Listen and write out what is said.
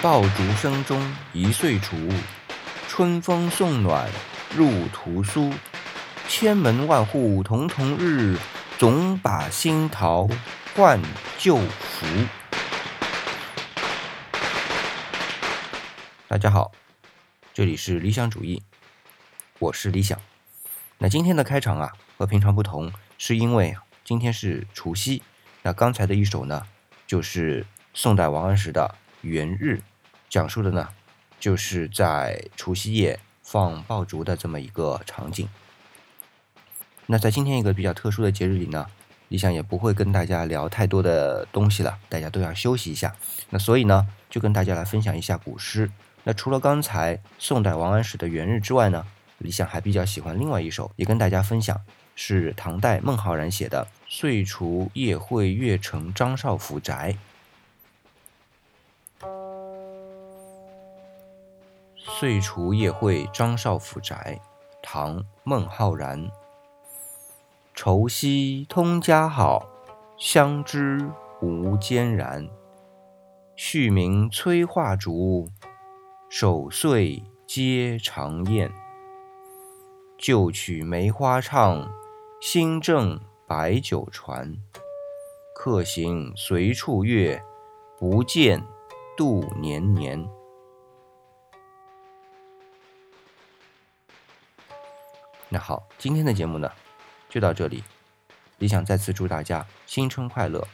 爆竹声中一岁除，春风送暖入屠苏。千门万户曈曈日，总把新桃换旧符。大家好，这里是理想主义，我是理想。那今天的开场啊，和平常不同，是因为今天是除夕。那刚才的一首呢，就是宋代王安石的《元日》，讲述的呢，就是在除夕夜放爆竹的这么一个场景。那在今天一个比较特殊的节日里呢，理想也不会跟大家聊太多的东西了，大家都要休息一下。那所以呢，就跟大家来分享一下古诗。那除了刚才宋代王安石的《元日》之外呢，理想还比较喜欢另外一首，也跟大家分享，是唐代孟浩然写的《岁除夜会月城张少府宅》。《岁除夜会张少府宅》，唐·孟浩然。愁夕通家好，相知无间然。续鸣催化竹，守岁皆长宴。旧曲梅花唱，新正白酒传。客行随处月，不见度年年。那好，今天的节目呢？就到这里，理想再次祝大家新春快乐，